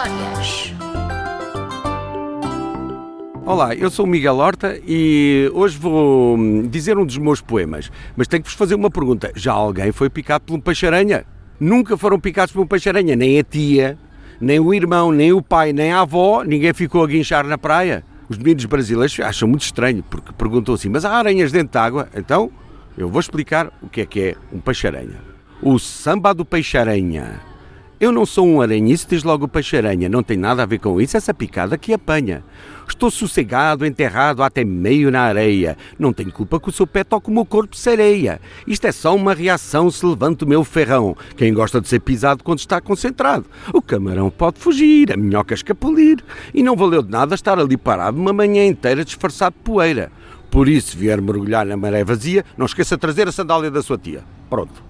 Histórias. Olá, eu sou o Miguel Horta e hoje vou hum, dizer um dos meus poemas, mas tenho que vos fazer uma pergunta. Já alguém foi picado por um peixe-aranha? Nunca foram picados por um peixe-aranha, nem a tia, nem o irmão, nem o pai, nem a avó, ninguém ficou a guinchar na praia. Os meninos brasileiros acham muito estranho, porque perguntam assim, mas há aranhas dentro de água? Então, eu vou explicar o que é que é um peixe-aranha. O samba do peixe-aranha eu não sou um aranhice, diz logo o peixe-aranha. Não tem nada a ver com isso, essa picada que apanha. Estou sossegado, enterrado até meio na areia. Não tenho culpa que o seu pé toque o meu corpo sereia. Isto é só uma reação se levanta o meu ferrão. Quem gosta de ser pisado quando está concentrado? O camarão pode fugir, a minhoca escapulir. E não valeu de nada estar ali parado uma manhã inteira disfarçado de poeira. Por isso, vier mergulhar na maré vazia, não esqueça de trazer a sandália da sua tia. Pronto.